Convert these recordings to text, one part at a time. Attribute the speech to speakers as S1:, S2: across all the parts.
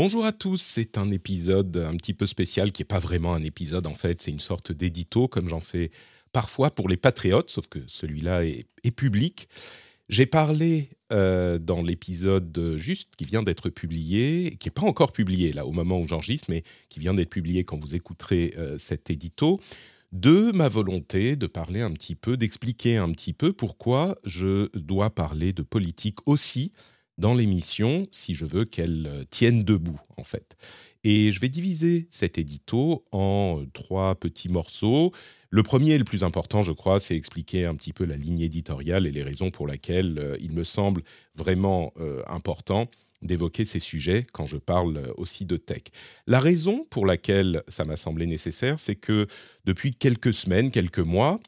S1: Bonjour à tous, c'est un épisode un petit peu spécial qui n'est pas vraiment un épisode en fait, c'est une sorte d'édito comme j'en fais parfois pour les patriotes, sauf que celui-là est, public. J'ai parlé euh, dans l'épisode juste qui vient d'être publié, qui n'est pas encore publié là au moment où j'enregistre, mais qui vient d'être publié quand vous écouterez euh, cet édito, de ma volonté de parler un petit peu, d'expliquer un petit peu pourquoi je dois parler de politique aussi dans l'émission si je veux qu'elle euh, tienne debout, en fait. Et je vais diviser cet édito en trois petits morceaux. Le premier et le plus important, je crois, c'est expliquer un petit peu la ligne éditoriale et les raisons pour lesquelles euh, il me semble vraiment euh, important d'évoquer ces sujets quand je parle aussi de tech. La raison pour laquelle ça m'a semblé nécessaire, c'est que depuis quelques semaines, quelques mois,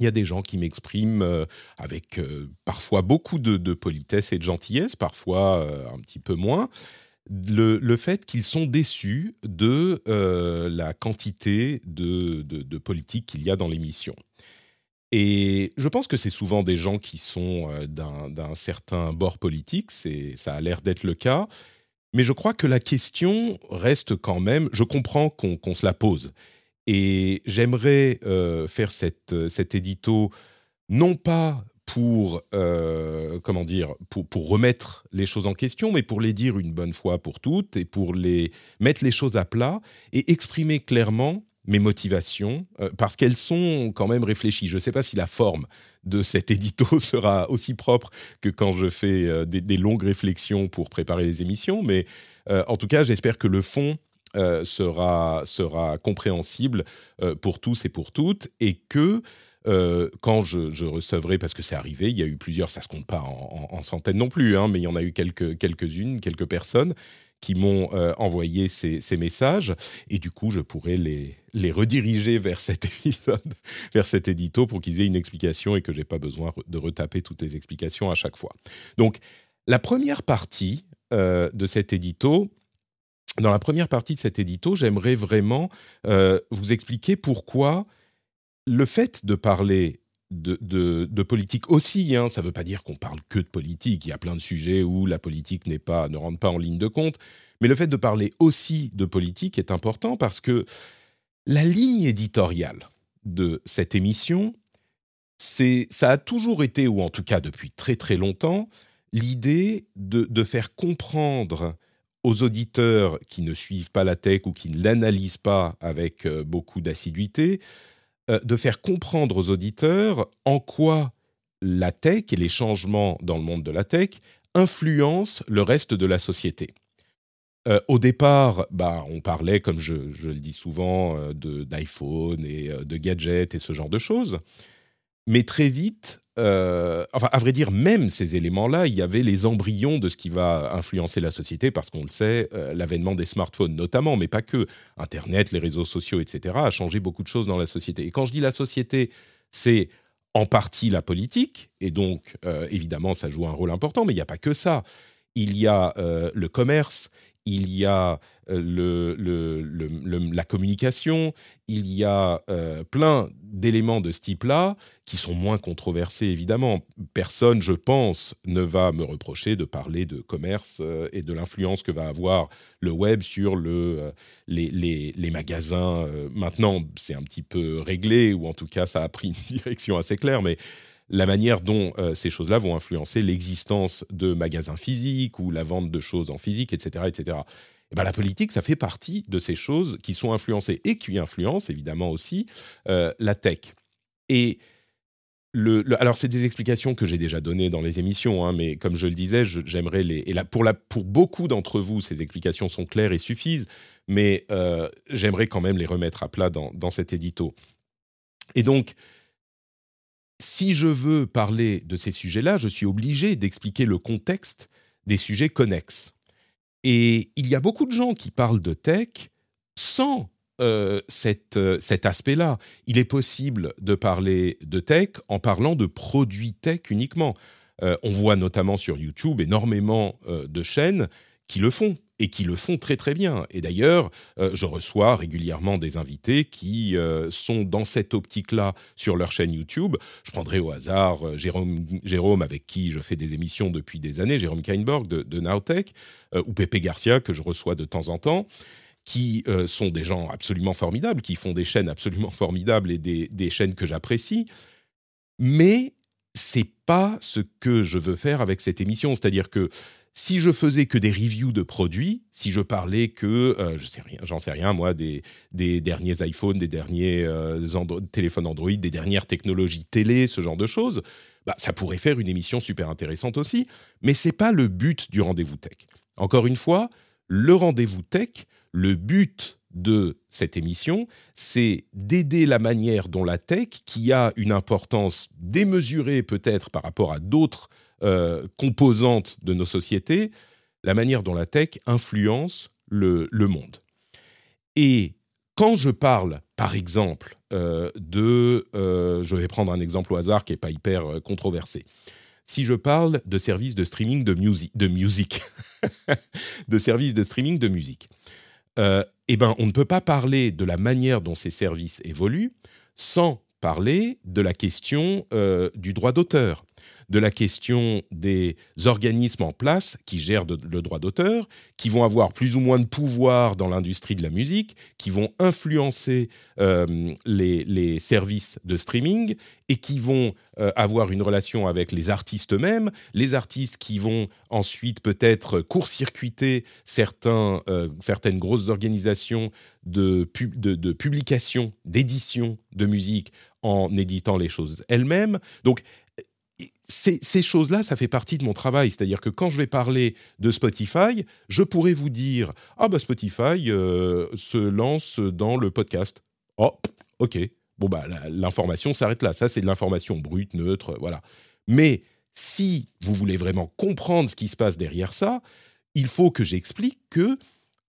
S1: il y a des gens qui m'expriment euh, avec euh, parfois beaucoup de, politesse et de gentillesse, parfois euh, un petit peu moins, le, fait qu'ils sont déçus de la quantité de, de politique qu'il y a dans l'émission. Et je pense que c'est souvent des gens qui sont d'un certain bord politique, ça a l'air d'être le cas, mais je crois que la question reste quand même, je comprends qu'on se la pose. Et j'aimerais euh, faire euh, cet édito non pas pour euh, comment dire pour, remettre les choses en question, mais pour les dire une bonne fois pour toutes et pour les mettre les choses à plat et exprimer clairement mes motivations parce qu'elles sont quand même réfléchies. Je ne sais pas si la forme de cet édito sera aussi propre que quand je fais des, longues réflexions pour préparer les émissions, mais en tout cas, j'espère que le fond euh, sera, sera compréhensible euh, pour tous et pour toutes, et que euh, quand je, recevrai, parce que c'est arrivé, il y a eu plusieurs, ça se compte pas en, centaines non plus, hein, mais il y en a eu quelques, quelques-unes, quelques personnes qui m'ont envoyé ces, messages, et du coup, je pourrais les, les rediriger vers cet épisode, vers cet édito, pour qu'ils aient une explication et que j'ai pas besoin de retaper toutes les explications à chaque fois. Donc, la première partie de cet édito, dans la première partie de cet édito, j'aimerais vraiment euh, vous expliquer pourquoi le fait de parler de, politique aussi, hein, ça ne veut pas dire qu'on parle que de politique, il y a plein de sujets où la politique n'est pas, ne rentre pas en ligne de compte, mais le fait de parler aussi de politique est important parce que la ligne éditoriale de cette émission, ça a toujours été, ou en tout cas depuis très très longtemps, l'idée de faire comprendre aux auditeurs qui ne suivent pas la tech ou qui ne l'analysent pas avec euh, beaucoup d'assiduité, euh, de faire comprendre aux auditeurs en quoi la tech et les changements dans le monde de la tech influencent le reste de la société. Euh, au départ, bah, on parlait, comme je, le dis souvent, d'iPhone et de gadgets et ce genre de choses. Mais très vite, euh, enfin, à vrai dire, même ces éléments-là, il y avait les embryons de ce qui va influencer la société, parce qu'on le sait, euh, l'avènement des smartphones notamment, mais pas que. Internet, les réseaux sociaux, etc., a changé beaucoup de choses dans la société. Et quand je dis la société, c'est en partie la politique, et donc, euh, évidemment, ça joue un rôle important, mais il n'y a pas que ça. Il y a le commerce, il y a euh, le, la communication, il y a euh, plein d'éléments de ce type-là qui sont moins controversés, évidemment. Personne, je pense, ne va me reprocher de parler de commerce euh, et de l'influence que va avoir le web sur le, les, les, magasins. maintenant, c'est un petit peu réglé, ou en tout cas, ça a pris une direction assez claire, mais la manière dont ces choses-là vont influencer l'existence de magasins physiques ou la vente de choses en physique, etc., etc. Eh ben, la politique, ça fait partie de ces choses qui sont influencées et qui influencent évidemment aussi euh, la tech. Et le, alors, c'est des explications que j'ai déjà données dans les émissions, hein, mais comme je le disais, j'aimerais les. Et là, pour, la, pour beaucoup d'entre vous, ces explications sont claires et suffisent, mais euh, j'aimerais quand même les remettre à plat dans, dans cet édito. Et donc, si je veux parler de ces sujets-là, je suis obligé d'expliquer le contexte des sujets connexes. Et il y a beaucoup de gens qui parlent de tech sans euh, euh, cet aspect-là. Il est possible de parler de tech en parlant de produits tech uniquement. Euh, on voit notamment sur YouTube énormément de chaînes qui le font et qui le font très très bien. Et d'ailleurs, euh, je reçois régulièrement des invités qui euh, sont dans cette optique-là sur leur chaîne YouTube. Je prendrai au hasard euh, Jérôme, Jérôme, avec qui je fais des émissions depuis des années, Jérôme Kainborg de, de Nowtech, ou Pepe Garcia, que je reçois de temps en temps qui sont des gens absolument formidables, qui font des chaînes absolument formidables et des, des chaînes que j'apprécie. Mais c'est pas ce que je veux faire avec cette émission. C'est-à-dire que si je faisais que des reviews de produits, si je parlais que, euh, je sais rien, j'en sais rien moi, des, derniers iPhones, des derniers euh, téléphones Android, des dernières technologies télé, ce genre de choses, bah, ça pourrait faire une émission super intéressante aussi. Mais c'est pas le but du rendez-vous tech. Encore une fois, le rendez-vous tech, le but de cette émission, c'est d'aider la manière dont la tech, qui a une importance démesurée peut-être par rapport à d'autres euh, composantes de nos sociétés, la manière dont la tech influence le, monde. Et quand je parle, par exemple, euh, de... Euh, je vais prendre un exemple au hasard qui n'est pas hyper controversé. Si je parle de services de streaming de, musique, de musique, de services de streaming de musique, eh ben, on ne peut pas parler de la manière dont ces services évoluent sans parler de la question du droit d'auteur de la question des organismes en place qui gèrent le droit d'auteur, qui vont avoir plus ou moins de pouvoir dans l'industrie de la musique, qui vont influencer euh, les, services de streaming et qui vont euh, avoir une relation avec les artistes eux-mêmes, les artistes qui vont ensuite peut-être court-circuiter certains, euh, certaines grosses organisations de, de, de publication, d'édition de musique en éditant les choses elles-mêmes. Donc ces, choses-là, ça fait partie de mon travail. C'est-à-dire que quand je vais parler de Spotify, je pourrais vous dire Ah, bah Spotify euh, se lance dans le podcast. Oh, ok. Bon, bah, l'information s'arrête là. Ça, c'est de l'information brute, neutre, voilà. Mais si vous voulez vraiment comprendre ce qui se passe derrière ça, il faut que j'explique que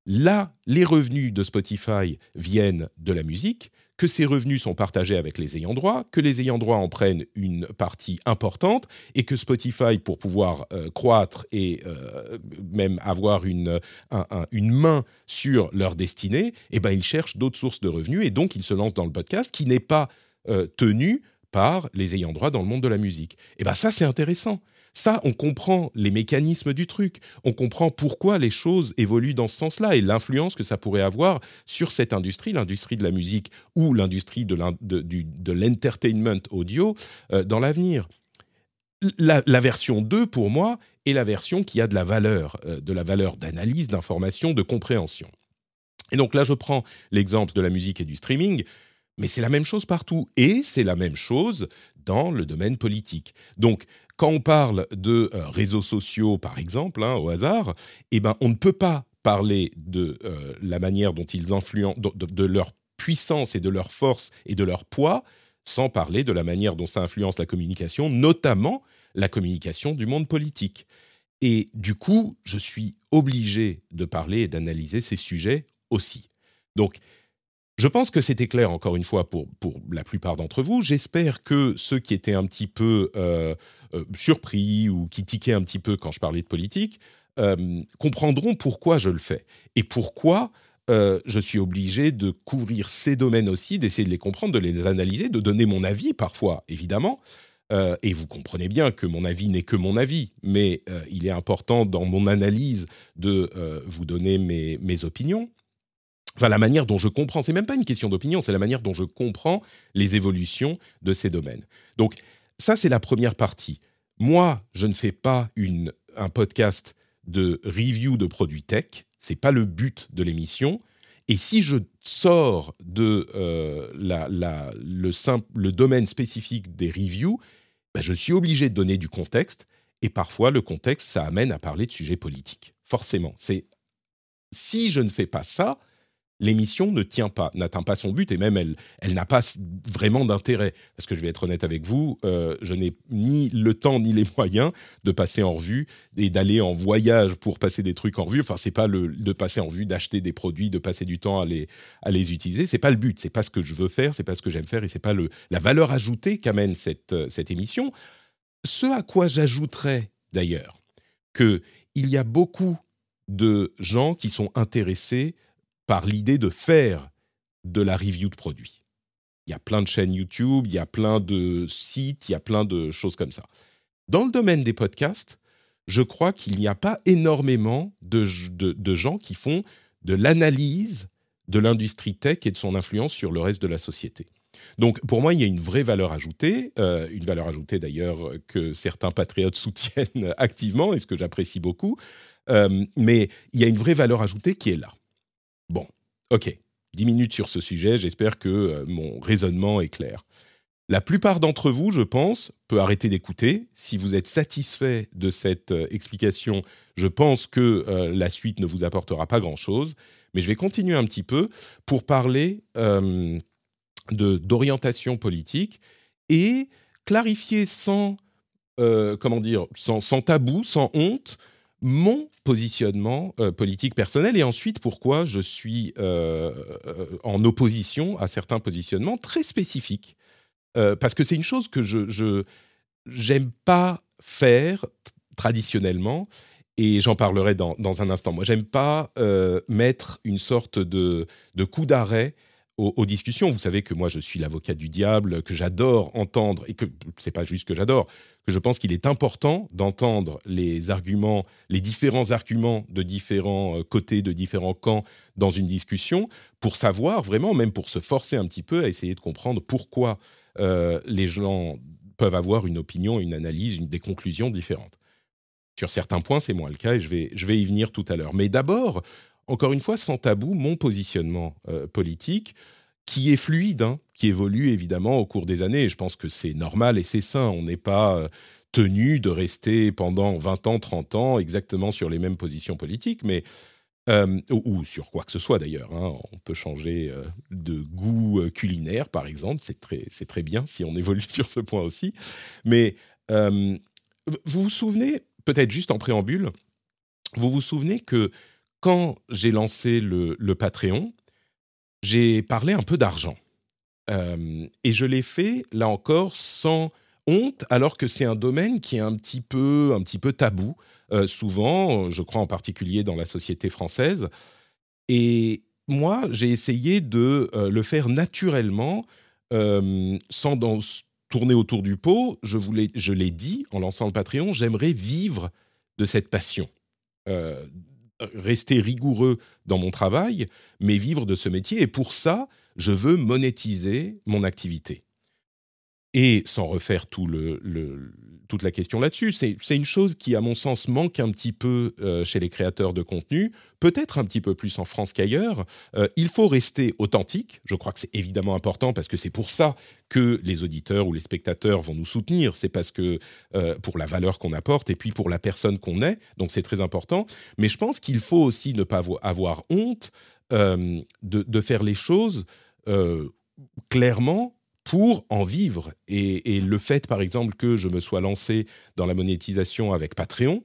S1: là, les revenus de Spotify viennent de la musique, que ces revenus sont partagés avec les ayants droit, que les ayants droit en prennent une partie importante et que Spotify, pour pouvoir euh, croître et euh, même avoir une, main sur leur destinée, eh ben, ils cherchent d'autres sources de revenus et donc ils se lancent dans le podcast qui n'est pas euh, tenu par les ayants droit dans le monde de la musique. Et bien ça, c'est intéressant. Ça, on comprend les mécanismes du truc, on comprend pourquoi les choses évoluent dans ce sens-là et l'influence que ça pourrait avoir sur cette industrie, l'industrie de la musique ou l'industrie de l'entertainment audio euh, dans l'avenir. La, version 2, pour moi, est la version qui a de la valeur, euh, de la valeur d'analyse, d'information, de compréhension. Et donc là, je prends l'exemple de la musique et du streaming, mais c'est la même chose partout. Et c'est la même chose dans le domaine politique. Donc, quand on parle de euh, réseaux sociaux, par exemple, hein, au hasard, eh ben, on ne peut pas parler de euh, la manière dont ils influencent, de, leur puissance et de leur force et de leur poids, sans parler de la manière dont ça influence la communication, notamment la communication du monde politique. Et du coup, je suis obligé de parler et d'analyser ces sujets aussi. Donc, je pense que c'était clair, encore une fois, pour, pour la plupart d'entre vous. J'espère que ceux qui étaient un petit peu euh, surpris ou qui tiquaient un petit peu quand je parlais de politique euh, comprendront pourquoi je le fais et pourquoi je suis obligé de couvrir ces domaines aussi, d'essayer de les comprendre, de les analyser, de donner mon avis parfois, évidemment. et vous comprenez bien que mon avis n'est que mon avis, mais il est important dans mon analyse de vous donner mes, mes opinions enfin la manière dont je comprends, c'est même pas une question d'opinion, c'est la manière dont je comprends les évolutions de ces domaines. Donc ça, c'est la première partie. Moi, je ne fais pas un podcast de review de produits tech, c'est pas le but de l'émission. Et si je sors de euh, la, le domaine spécifique des reviews, ben je suis obligé de donner du contexte. Et parfois, le contexte, ça amène à parler de sujets politiques. Forcément. C'est si je ne fais pas ça, l'émission ne tient pas, n'atteint pas son but et même elle, elle n'a pas vraiment d'intérêt. Parce que je vais être honnête avec vous, euh, je n'ai ni le temps ni les moyens de passer en revue et d'aller en voyage pour passer des trucs en revue. Enfin, c'est pas le de passer en revue, d'acheter des produits, de passer du temps à les à les utiliser. C'est pas le but. C'est pas ce que je veux faire. C'est pas ce que j'aime faire et c'est pas le la valeur ajoutée qu'amène cette euh, cette émission. Ce à quoi j'ajouterais d'ailleurs que il y a beaucoup de gens qui sont intéressés par l'idée de faire de la review de produits. Il y a plein de chaînes YouTube, il y a plein de sites, il y a plein de choses comme ça. Dans le domaine des podcasts, je crois qu'il n'y a pas énormément de, gens qui font de l'analyse de l'industrie tech et de son influence sur le reste de la société. Donc pour moi, il y a une vraie valeur ajoutée, euh, une valeur ajoutée d'ailleurs que certains patriotes soutiennent activement et ce que j'apprécie beaucoup, euh, mais il y a une vraie valeur ajoutée qui est là. Bon, ok, dix minutes sur ce sujet, j'espère que euh, mon raisonnement est clair. La plupart d'entre vous, je pense, peut arrêter d'écouter. Si vous êtes satisfait de cette explication, je pense que la suite ne vous apportera pas grand-chose. Mais je vais continuer un petit peu pour parler d'orientation politique et clarifier sans, euh, comment dire, sans, tabou, sans honte, mon positionnement euh, politique personnel et ensuite pourquoi je suis euh, en opposition à certains positionnements très spécifiques. parce que c'est une chose que je n'aime pas faire traditionnellement et j'en parlerai dans, dans, un instant. Moi, j'aime pas mettre une sorte de, de coup d'arrêt aux, discussions. Vous savez que moi, je suis l'avocat du diable, que j'adore entendre, et que c'est pas juste que j'adore, que je pense qu'il est important d'entendre les arguments, les différents arguments de différents euh, côtés, de différents camps dans une discussion, pour savoir vraiment, même pour se forcer un petit peu à essayer de comprendre pourquoi euh, les gens peuvent avoir une opinion, une analyse, une, des conclusions différentes. Sur certains points, c'est moins le cas et je vais, je vais y venir tout à l'heure. Mais d'abord, encore une fois, sans tabou, mon positionnement euh, politique, qui est fluide, hein, qui évolue évidemment au cours des années. Et je pense que c'est normal et c'est sain. On n'est pas euh, tenu de rester pendant 20 ans, 30 ans exactement sur les mêmes positions politiques, mais euh, ou, sur quoi que ce soit d'ailleurs. Hein. On peut changer de goût culinaire, par exemple. C'est très, c'est très bien si on évolue sur ce point aussi. Mais vous vous souvenez, peut-être juste en préambule, vous vous souvenez que quand j'ai lancé le, Patreon, j'ai parlé un peu d'argent. Euh, et je l'ai fait, là encore, sans honte, alors que c'est un domaine qui est un petit peu, un petit peu tabou, euh, souvent, je crois en particulier dans la société française. Et moi, j'ai essayé de euh, le faire naturellement, sans tourner autour du pot. Je, je l'ai dit en lançant le Patreon, j'aimerais vivre de cette passion rester rigoureux dans mon travail, mais vivre de ce métier. Et pour ça, je veux monétiser mon activité. Et sans refaire toute la question là-dessus, c'est une chose qui, à mon sens, manque un petit peu euh, chez les créateurs de contenu, peut-être un petit peu plus en France qu'ailleurs. Euh, il faut rester authentique. Je crois que c'est évidemment important parce que c'est pour ça que les auditeurs ou les spectateurs vont nous soutenir. C'est parce que euh, pour la valeur qu'on apporte et puis pour la personne qu'on est. Donc c'est très important. Mais je pense qu'il faut aussi ne pas avoir honte de, faire les choses clairement pour en vivre. Et, le fait, par exemple, que je me sois lancé dans la monétisation avec Patreon,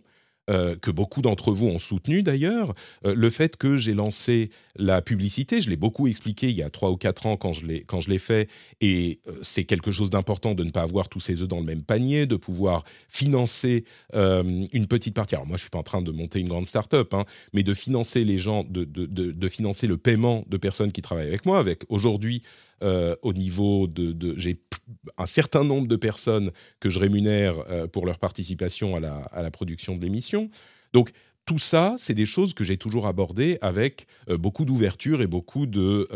S1: euh, que beaucoup d'entre vous ont soutenu d'ailleurs. Euh, le fait que j'ai lancé la publicité, je l'ai beaucoup expliqué il y a trois ou quatre ans quand je l'ai, fait, et euh, c'est quelque chose d'important de ne pas avoir tous ses œufs dans le même panier, de pouvoir financer une petite partie. Alors moi, je suis pas en train de monter une grande start-up, hein, mais de financer les gens, de, de, financer le paiement de personnes qui travaillent avec moi, avec aujourd'hui euh, au niveau de, j'ai un certain nombre de personnes que je rémunère euh, pour leur participation à la, production de l'émission. Donc tout ça, c'est des choses que j'ai toujours abordées avec euh, beaucoup d'ouverture et beaucoup de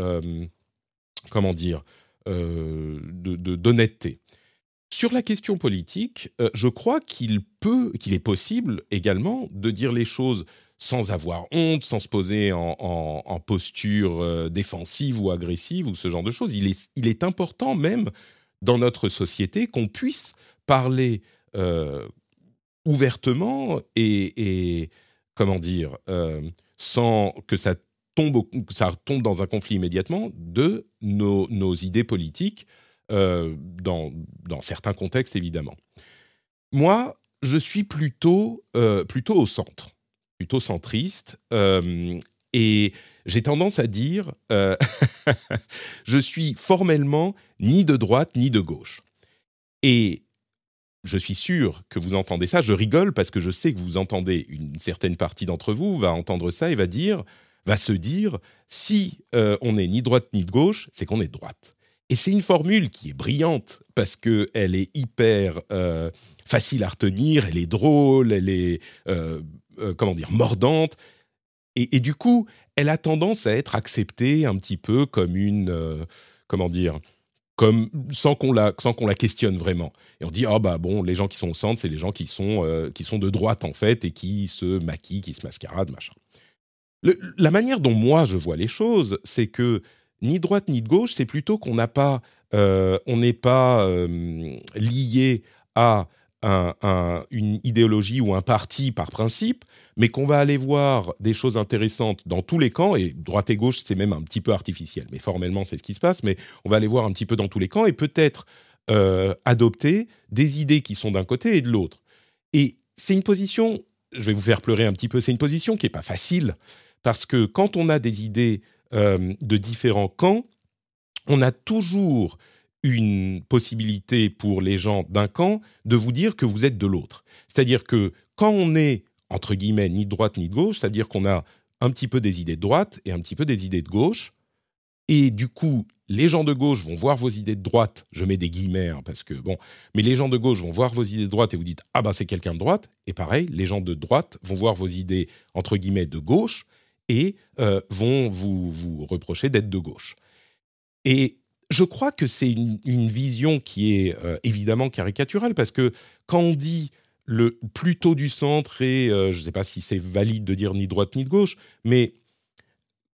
S1: comment dire d'honnêteté. Sur la question politique, je crois qu'il peut, qu'il est possible également de dire les choses sans avoir honte, sans se poser en, posture euh, défensive ou agressive ou ce genre de choses. Il est, important même dans notre société qu'on puisse parler euh, ouvertement et, comment dire, euh, sans que ça tombe, ça tombe dans un conflit immédiatement de nos, nos idées politiques dans, dans certains contextes évidemment. Moi, je suis plutôt, plutôt au centre plutôt centriste. Euh, et j'ai tendance à dire, euh, je suis formellement ni de droite ni de gauche. Et je suis sûr que vous entendez ça. Je rigole parce que je sais que vous entendez une certaine partie d'entre vous va entendre ça et va dire, va se dire, si euh, on n'est ni droite ni de gauche, c'est qu'on est de droite. Et c'est une formule qui est brillante parce que elle est hyper facile à retenir, elle est drôle, elle est comment dire mordante. Et, du coup, elle a tendance à être acceptée un petit peu comme une comment dire comme sans qu'on la sans qu'on la questionne vraiment. Et on dit ah bah bon les gens qui sont au centre c'est les gens qui sont euh, qui sont de droite en fait et qui se maquillent, qui se mascaradent machin. la manière dont moi je vois les choses, c'est que ni droite ni de gauche, c'est plutôt qu'on n'a pas euh, on n'est pas euh, lié à une idéologie ou un parti par principe, mais qu'on va aller voir des choses intéressantes dans tous les camps, et droite et gauche, c'est même un petit peu artificiel, mais formellement, c'est ce qui se passe, mais on va aller voir un petit peu dans tous les camps et peut-être euh, adopter des idées qui sont d'un côté et de l'autre. Et c'est une position, je vais vous faire pleurer un petit peu, c'est une position qui n'est pas facile, parce que quand on a des idées euh, de différents camps, on a toujours une possibilité pour les gens d'un camp de vous dire que vous êtes de l'autre. C'est-à-dire que quand on est, entre guillemets, ni de droite ni de gauche, c'est-à-dire qu'on a un petit peu des idées de droite et un petit peu des idées de gauche, et du coup, les gens de gauche vont voir vos idées de droite, je mets des guillemets hein, parce que bon, mais les gens de gauche vont voir vos idées de droite et vous dites ah ben c'est quelqu'un de droite, et pareil, les gens de droite vont voir vos idées entre guillemets de gauche et euh, vont vous, vous reprocher d'être de gauche. Et je crois que c'est une, vision qui est euh, évidemment caricaturale parce que quand on dit le plutôt du centre et euh, je ne sais pas si c'est valide de dire ni droite ni de gauche, mais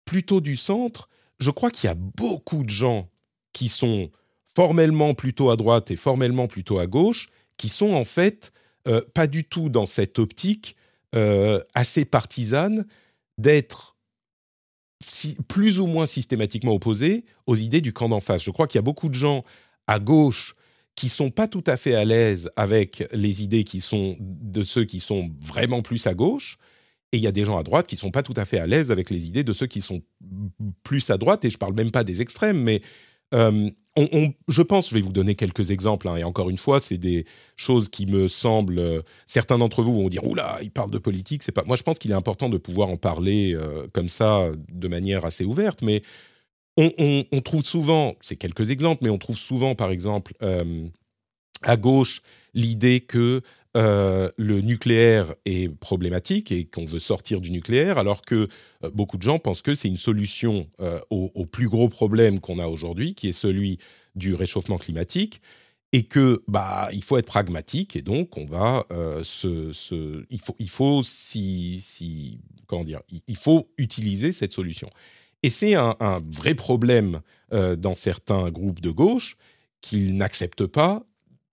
S1: plutôt du centre, je crois qu'il y a beaucoup de gens qui sont formellement plutôt à droite et formellement plutôt à gauche, qui sont en fait euh, pas du tout dans cette optique assez partisane d'être plus ou moins systématiquement opposés aux idées du camp d'en face. Je crois qu'il y a beaucoup de gens à gauche qui sont pas tout à fait à l'aise avec les idées qui sont de ceux qui sont vraiment plus à gauche, et il y a des gens à droite qui sont pas tout à fait à l'aise avec les idées de ceux qui sont plus à droite. Et je parle même pas des extrêmes, mais euh, je pense, je vais vous donner quelques exemples, hein, et encore une fois, c'est des choses qui me semblent. Euh, certains d'entre vous vont dire Oula, il parle de politique, c'est pas. Moi, je pense qu'il est important de pouvoir en parler euh, comme ça, de manière assez ouverte, mais on, trouve souvent, c'est quelques exemples, mais on trouve souvent, par exemple, à gauche, l'idée que euh, le nucléaire est problématique et qu'on veut sortir du nucléaire, alors que euh, beaucoup de gens pensent que c'est une solution euh, au, plus gros problème qu'on a aujourd'hui, qui est celui du réchauffement climatique, et que bah il faut être pragmatique et donc on va se, il faut il faut si, si comment dire il, faut utiliser cette solution. Et c'est un, un, vrai problème dans certains groupes de gauche qu'ils n'acceptent pas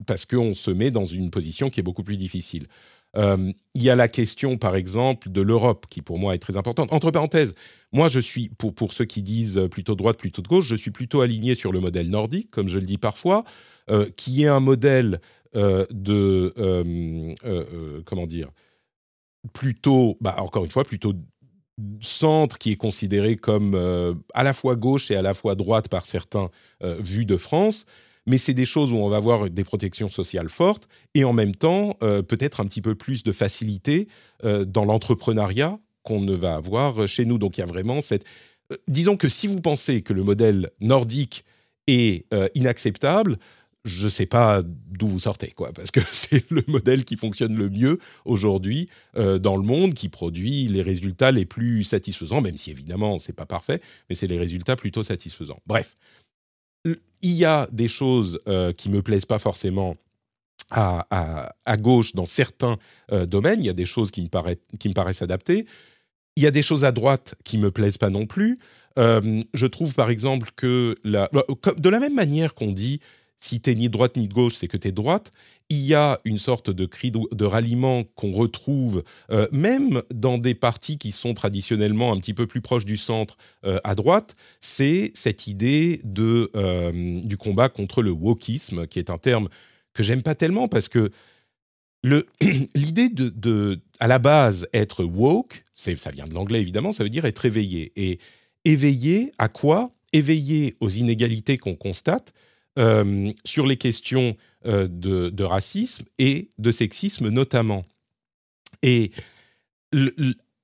S1: parce qu'on se met dans une position qui est beaucoup plus difficile. Euh, il y a la question, par exemple, de l'Europe, qui pour moi est très importante. Entre parenthèses, moi, je suis, pour, pour ceux qui disent plutôt droite, plutôt de gauche, je suis plutôt aligné sur le modèle nordique, comme je le dis parfois, euh, qui est un modèle euh, de, comment dire, plutôt, bah, encore une fois, plutôt centre qui est considéré comme à la fois gauche et à la fois droite par certains vus de France mais c'est des choses où on va avoir des protections sociales fortes et en même temps euh, peut-être un petit peu plus de facilité euh, dans l'entrepreneuriat qu'on ne va avoir chez nous. Donc il y a vraiment cette... Euh, disons que si vous pensez que le modèle nordique est inacceptable, je ne sais pas d'où vous sortez, quoi, parce que c'est le modèle qui fonctionne le mieux aujourd'hui dans le monde, qui produit les résultats les plus satisfaisants, même si évidemment c'est pas parfait, mais c'est les résultats plutôt satisfaisants. Bref, il y a des choses euh, qui me plaisent pas forcément à, gauche dans certains euh, domaines. Il y a des choses qui me, paraissent, qui me paraissent adaptées. Il y a des choses à droite qui me plaisent pas non plus. Euh, je trouve par exemple que la, de la même manière qu'on dit si tu ni droite ni de gauche, c'est que tu es droite. Il y a une sorte de cri de, ralliement qu'on retrouve euh, même dans des partis qui sont traditionnellement un petit peu plus proches du centre euh, à droite. C'est cette idée de, euh, du combat contre le wokisme, qui est un terme que j'aime pas tellement parce que l'idée de, de, à la base, être woke, ça vient de l'anglais évidemment, ça veut dire être éveillé. Et éveillé à quoi? Éveillé aux inégalités qu'on constate, euh, sur les questions de, racisme et de sexisme notamment. Et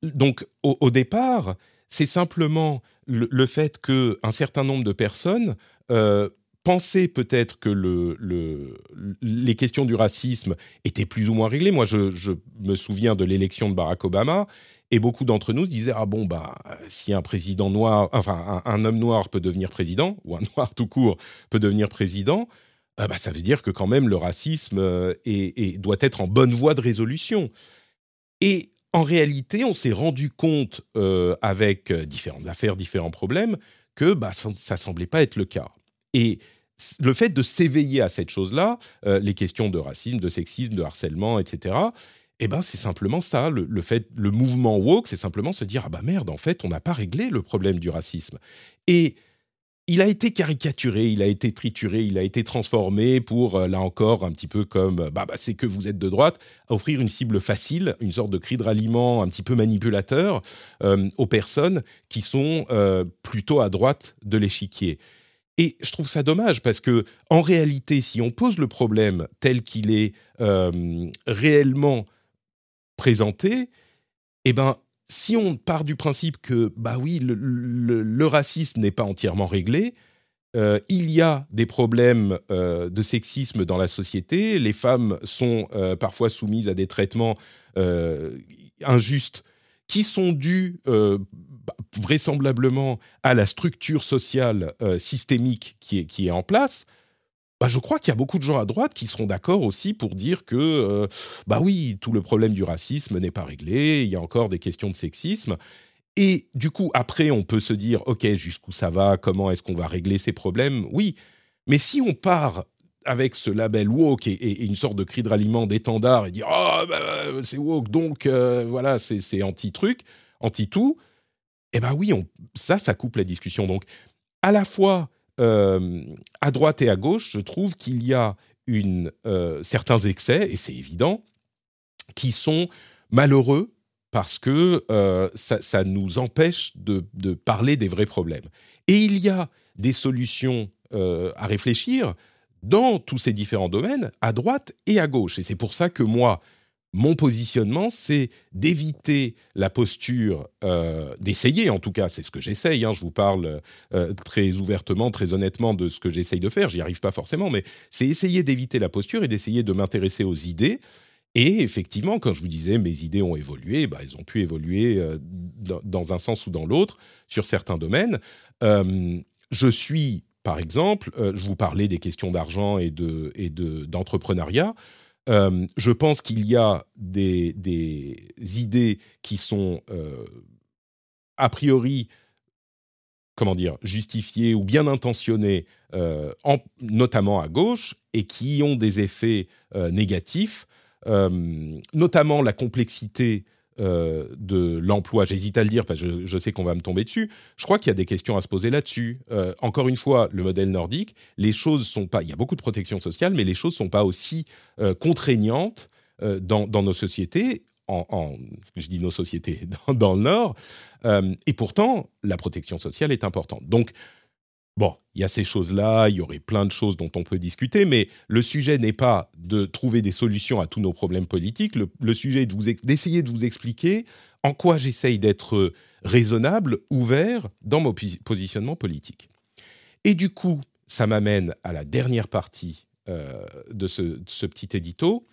S1: donc, au, départ, c'est simplement le, fait qu'un certain nombre de personnes pensaient peut-être que le, les questions du racisme étaient plus ou moins réglées. Moi, je, me souviens de l'élection de Barack Obama. Et beaucoup d'entre nous disaient ah bon bah si un président noir enfin un, homme noir peut devenir président ou un noir tout court peut devenir président euh, bah, ça veut dire que quand même le racisme euh, doit être en bonne voie de résolution et en réalité, on s'est rendu compte euh, avec différentes affaires, différents problèmes, que bah, ça ne semblait pas être le cas. Le fait de s'éveiller à cette chose-là, euh, les questions de racisme, de sexisme, de harcèlement, etc., eh ben, c'est simplement ça. Le, fait, le mouvement woke, c'est simplement se dire ah bah merde, en fait, on n'a pas réglé le problème du racisme. Et il a été caricaturé, il a été trituré, il a été transformé pour, euh, là encore, un petit peu comme bah, bah, c'est que vous êtes de droite, offrir une cible facile, une sorte de cri de ralliement un petit peu manipulateur euh, aux personnes qui sont plutôt à droite de l'échiquier. Et je trouve ça dommage parce que, en réalité, si on pose le problème tel qu'il est réellement présenté, eh ben, si on part du principe que, bah oui, le, racisme n'est pas entièrement réglé, euh, il y a des problèmes euh, de sexisme dans la société, les femmes sont euh, parfois soumises à des traitements injustes qui sont dus vraisemblablement à la structure sociale systémique qui est, qui est en place, bah, je crois qu'il y a beaucoup de gens à droite qui seront d'accord aussi pour dire que, euh, bah oui, tout le problème du racisme n'est pas réglé, il y a encore des questions de sexisme. Et du coup, après, on peut se dire, OK, jusqu'où ça va, comment est-ce qu'on va régler ces problèmes? Oui, mais si on part avec ce label woke et, une sorte de cri de ralliement d'étendard et dire, oh, bah, c'est woke, donc euh, voilà, c'est anti-truc, anti-tout, eh bien oui, ça, ça coupe la discussion. Donc, à la fois, euh, à droite et à gauche, je trouve qu'il y a euh, certains excès, et c'est évident, qui sont malheureux parce que euh, ça, nous empêche de, parler des vrais problèmes. Et il y a des solutions à réfléchir dans tous ces différents domaines, à droite et à gauche. Et c'est pour ça que moi, mon positionnement, c'est d'éviter la posture, euh, d'essayer en tout cas, c'est ce que j'essaye, hein, je vous parle euh, très ouvertement, très honnêtement de ce que j'essaye de faire, j'y arrive pas forcément, mais c'est essayer d'éviter la posture et d'essayer de m'intéresser aux idées. Et effectivement, quand je vous disais mes idées ont évolué, bah, elles ont pu évoluer euh, dans, un sens ou dans l'autre sur certains domaines. je suis, par exemple, je vous parlais des questions d'argent et d'entrepreneuriat. De, euh, je pense qu'il y a des, idées qui sont euh, a priori, comment dire, justifiées ou bien intentionnées, euh, notamment à gauche, et qui ont des effets négatifs, notamment la complexité euh, de l'emploi, j'hésite à le dire parce que je, sais qu'on va me tomber dessus, je crois qu'il y a des questions à se poser là-dessus. Euh, encore une fois, le modèle nordique, les choses sont pas, il y a beaucoup de protection sociale, mais les choses sont pas aussi euh, contraignantes dans, nos sociétés. En, je dis nos sociétés dans, dans le Nord, et pourtant la protection sociale est importante. Donc Bon, il y a ces choses-là, il y aurait plein de choses dont on peut discuter, mais le sujet n'est pas de trouver des solutions à tous nos problèmes politiques, le, sujet est d'essayer de, vous expliquer en quoi j'essaye d'être raisonnable, ouvert dans mon positionnement politique. Et du coup, ça m'amène à la dernière partie euh, de, ce, petit édito,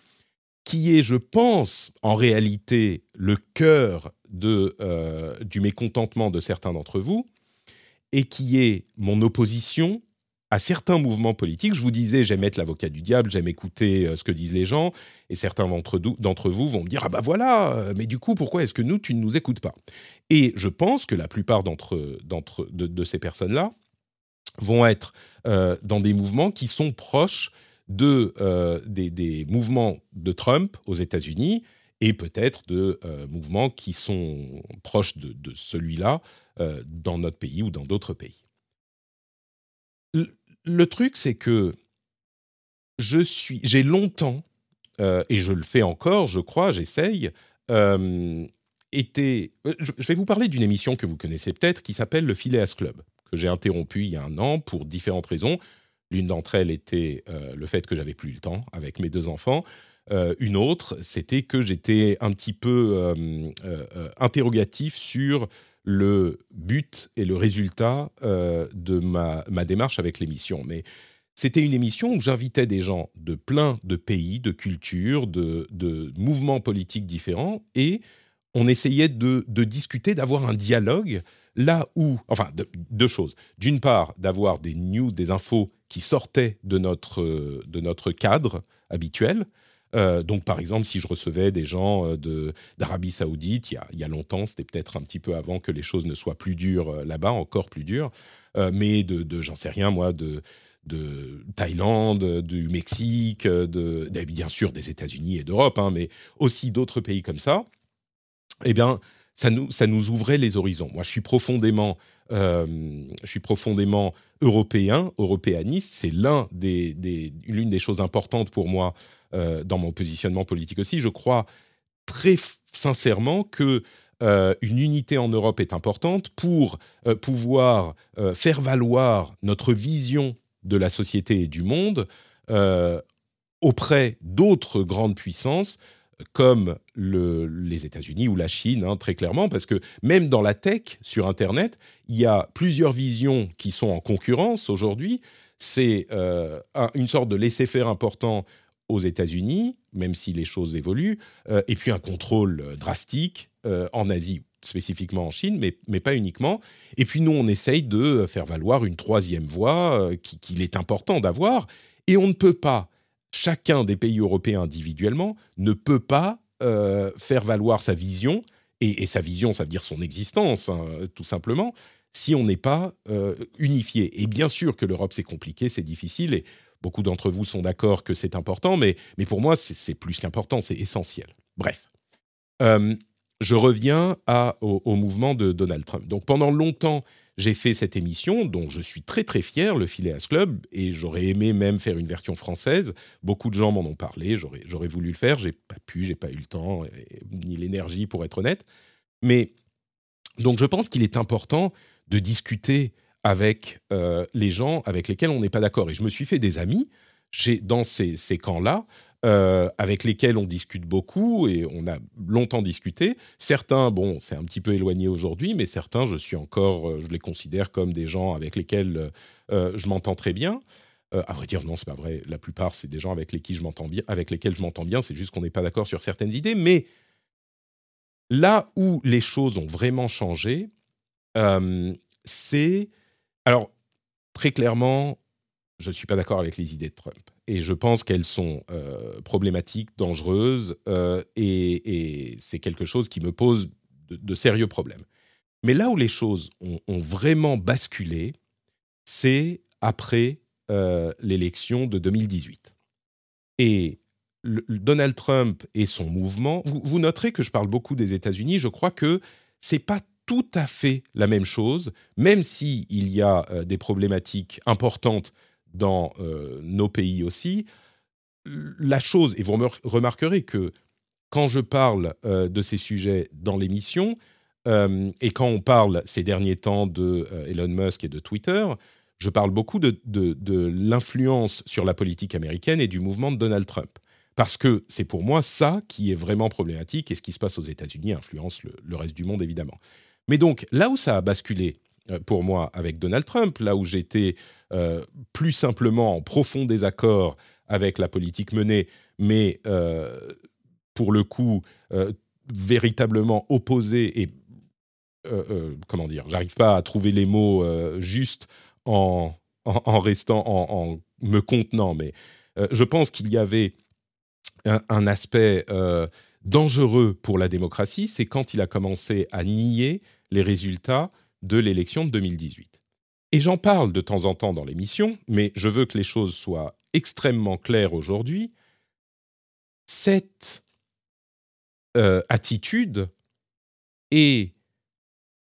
S1: qui est, je pense, en réalité le cœur euh, du mécontentement de certains d'entre vous, et qui est mon opposition à certains mouvements politiques. Je vous disais, j'aime être l'avocat du diable, j'aime écouter euh, ce que disent les gens, et certains d'entre vous vont me dire, ah bah voilà, euh, mais du coup, pourquoi est-ce que nous, tu ne nous écoutes pas? Et je pense que la plupart d'entre, de, de, ces personnes-là vont être euh, dans des mouvements qui sont proches de, des, mouvements de Trump aux États-Unis, et peut-être de mouvements qui sont proches de, celui-là dans notre pays ou dans d'autres pays. Le, truc, c'est que je suis, j'ai longtemps, euh, et je le fais encore, je crois, j'essaye, euh, été, je, vais vous parler d'une émission que vous connaissez peut-être qui s'appelle Le Phileas Club, que j'ai interrompu il y a un an pour différentes raisons. L'une d'entre elles était le fait que j'avais plus le temps avec mes deux enfants. une autre, c'était que j'étais un petit peu interrogatif sur le but et le résultat de ma, ma, démarche avec l'émission. Mais c'était une émission où j'invitais des gens de plein de pays, de cultures, de, mouvements politiques différents, et on essayait de, discuter, d'avoir un dialogue là où, enfin, deux choses. D'une part, d'avoir des news, des infos qui sortaient de notre, de notre cadre habituel. Euh, donc, par exemple, si je recevais des gens euh, d'Arabie Saoudite, il y, a, longtemps, c'était peut-être un petit peu avant que les choses ne soient plus dures euh, là-bas, encore plus dures, mais de, j'en sais rien, moi, de, de Thaïlande, du Mexique, bien sûr des États-Unis et d'Europe, hein, mais aussi d'autres pays comme ça, eh bien, ça nous, ouvrait les horizons. Moi, je suis profondément, je suis profondément européen, européaniste. C'est l'une des choses importantes pour moi euh, dans mon positionnement politique aussi. Je crois très sincèrement que euh, une unité en Europe est importante pour pouvoir faire valoir notre vision de la société et du monde euh, auprès d'autres grandes puissances comme les États-Unis ou la Chine, hein, très clairement, parce que même dans la tech, sur Internet, il y a plusieurs visions qui sont en concurrence aujourd'hui. C'est euh, une sorte de laisser-faire important aux États-Unis, même si les choses évoluent, euh, et puis un contrôle drastique en Asie spécifiquement en Chine, mais, mais pas uniquement. Et puis nous, on essaye de faire valoir une troisième voie euh, qu'il est important d'avoir. Et on ne peut pas, chacun des pays européens individuellement, ne peut pas euh, faire valoir sa vision, et, sa vision, ça veut dire son existence, hein, tout simplement, si on n'est pas euh, unifié. Et bien sûr que l'Europe, c'est compliqué, c'est difficile, et beaucoup d'entre vous sont d'accord que c'est important, mais, mais pour moi, c'est plus qu'important, c'est essentiel. Bref je reviens au, mouvement de Donald Trump. Donc pendant longtemps, j'ai fait cette émission dont je suis très très fier, le Phileas Club, et j'aurais aimé même faire une version française. Beaucoup de gens m'en ont parlé, j'aurais voulu le faire, j'ai pas pu, j'ai pas eu le temps ni l'énergie pour être honnête. Mais donc je pense qu'il est important de discuter avec euh, les gens avec lesquels on n'est pas d'accord. Et je me suis fait des amis dans ces, ces camps-là euh, avec lesquels on discute beaucoup et on a longtemps discuté. Certains, bon, c'est un petit peu éloigné aujourd'hui, mais certains, je suis encore, euh, je les considère comme des gens avec lesquels je m'entends très bien. à vrai dire, non, c'est pas vrai. La plupart, c'est des gens avec lesquels je bien. Avec lesquels je m'entends bien. C'est juste qu'on n'est pas d'accord sur certaines idées. Mais là où les choses ont vraiment changé, c'est alors très clairement, je ne suis pas d'accord avec les idées de Trump et je pense qu'elles sont euh, problématiques, dangereuses, euh, et, c'est quelque chose qui me pose de, sérieux problèmes. Mais là où les choses ont, vraiment basculé, c'est après euh, l'élection de 2018. Et Donald Trump et son mouvement, vous, noterez que je parle beaucoup des États-Unis, je crois que c'est pas tout à fait la même chose, même s'il il y a des problématiques importantes dans euh, nos pays aussi. La chose, et vous remarquerez que quand je parle euh, de ces sujets dans l'émission, euh, et quand on parle ces derniers temps de Elon Musk et de Twitter, je parle beaucoup de, l'influence sur la politique américaine et du mouvement de Donald Trump. Parce que c'est pour moi ça qui est vraiment problématique, et ce qui se passe aux États-Unis influence le, reste du monde évidemment. Mais donc là où ça a basculé euh, pour moi avec Donald Trump, là où j'étais euh, plus simplement en profond désaccord avec la politique menée, mais euh, pour le coup véritablement opposé et comment dire, j'arrive pas à trouver les mots justes en, restant en, me contenant, mais je pense qu'il y avait un aspect dangereux pour la démocratie, c'est quand il a commencé à nier les résultats de l'élection de 2018. Et j'en parle de temps en temps dans l'émission, mais je veux que les choses soient extrêmement claires aujourd'hui. Cette euh, attitude est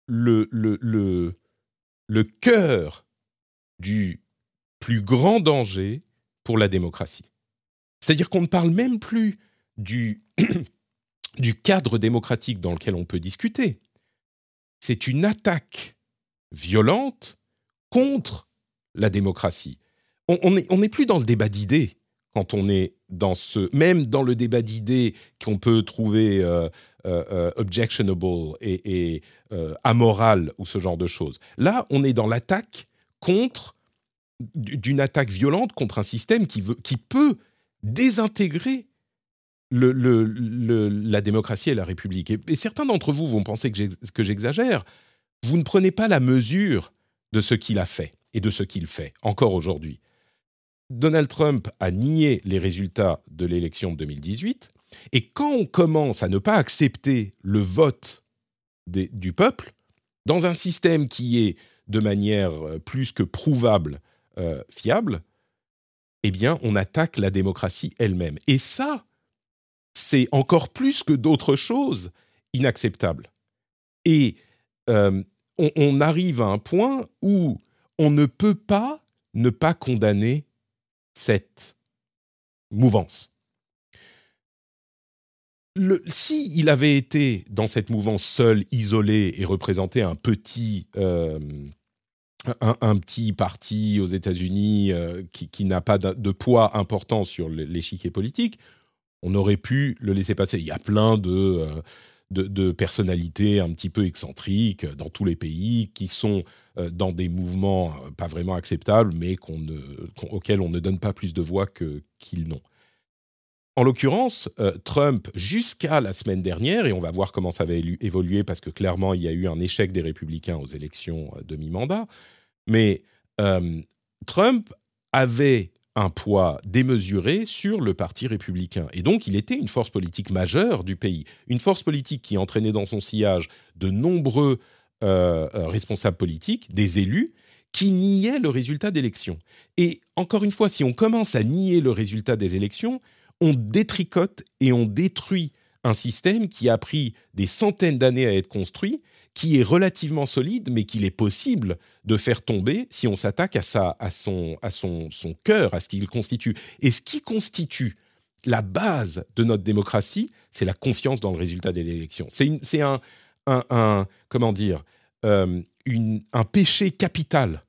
S1: le, cœur du plus grand danger pour la démocratie. C'est-à-dire qu'on ne parle même plus du, du cadre démocratique dans lequel on peut discuter, c'est une attaque violente contre la démocratie. on n'est plus dans le débat d'idées quand on est dans ce, même dans le débat d'idées qu'on peut trouver euh, euh, euh, objectionable et, amoral ou ce genre de choses. Là, on est dans l'attaque contre d'une attaque violente contre un système qui, veut, qui peut désintégrer la démocratie et la République. Et, certains d'entre vous vont penser que j'exagère. Vous ne prenez pas la mesure de ce qu'il a fait et de ce qu'il fait encore aujourd'hui. Donald Trump a nié les résultats de l'élection de 2018, et quand on commence à ne pas accepter le vote du peuple, dans un système qui est de manière euh, plus que prouvable euh, fiable, eh bien, on attaque la démocratie elle-même. Et ça, c'est encore plus que d'autres choses inacceptable. Et euh, on, arrive à un point où on ne peut pas ne pas condamner cette mouvance. si il avait été dans cette mouvance seul, isolé et représenté un petit, euh, un, petit parti aux États-Unis euh, qui, n'a pas de, poids important sur l'échiquier politique, on aurait pu le laisser passer. Il y a plein de, euh, de, personnalités un petit peu excentriques dans tous les pays qui sont euh, dans des mouvements euh, pas vraiment acceptables, mais auxquels on ne donne pas plus de voix qu'ils n'ont. En l'occurrence, Trump, jusqu'à la semaine dernière, et on va voir comment ça va évoluer parce que clairement, il y a eu un échec des républicains aux élections de mi-mandat, mais Trump avait un poids démesuré sur le parti républicain. Et donc, il était une force politique majeure du pays, une force politique qui entraînait dans son sillage de nombreux euh, euh, responsables politiques, des élus, qui niaient le résultat d'élections. Et encore une fois, si on commence à nier le résultat des élections, on détricote et on détruit un système qui a pris des centaines d'années à être construit qui est relativement solide, mais qu'il est possible de faire tomber si on s'attaque à, sa, à, son, à son, son cœur, à ce qu'il constitue. Et ce qui constitue la base de notre démocratie, c'est la confiance dans le résultat des élections. C'est un, comment dire, euh, un péché capital,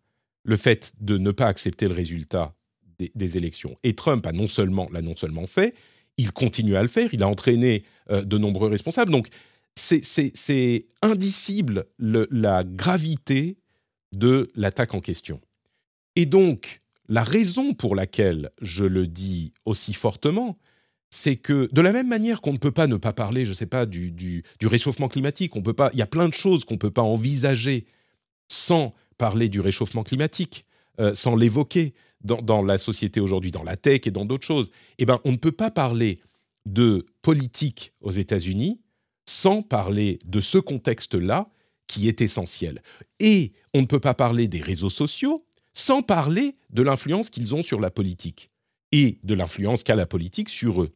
S1: le fait de ne pas accepter le résultat des, des élections. Et Trump a non seulement l'a non seulement fait, il continue à le faire. Il a entraîné euh, de nombreux responsables. Donc c'est indicible la gravité de l'attaque en question. Et donc, la raison pour laquelle je le dis aussi fortement, c'est que de la même manière qu'on ne peut pas ne pas parler, je ne sais pas, du, réchauffement climatique, on peut pas, il y a plein de choses qu'on ne peut pas envisager sans parler du réchauffement climatique, euh, sans l'évoquer dans, dans, la société aujourd'hui, dans la tech et dans d'autres choses. Eh ben, on ne peut pas parler de politique aux États-Unis sans parler de ce contexte-là qui est essentiel. Et on ne peut pas parler des réseaux sociaux sans parler de l'influence qu'ils ont sur la politique et de l'influence qu'a la politique sur eux.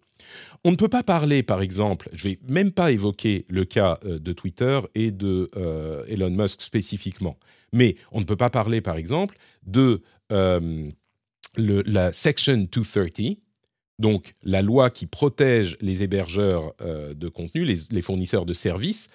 S1: On ne peut pas parler, par exemple, je vais même pas évoquer le cas euh, de Twitter et de euh, Elon Musk spécifiquement, mais on ne peut pas parler, par exemple, de euh, la Section 230, donc la loi qui protège les hébergeurs euh, de contenu, les, fournisseurs de services,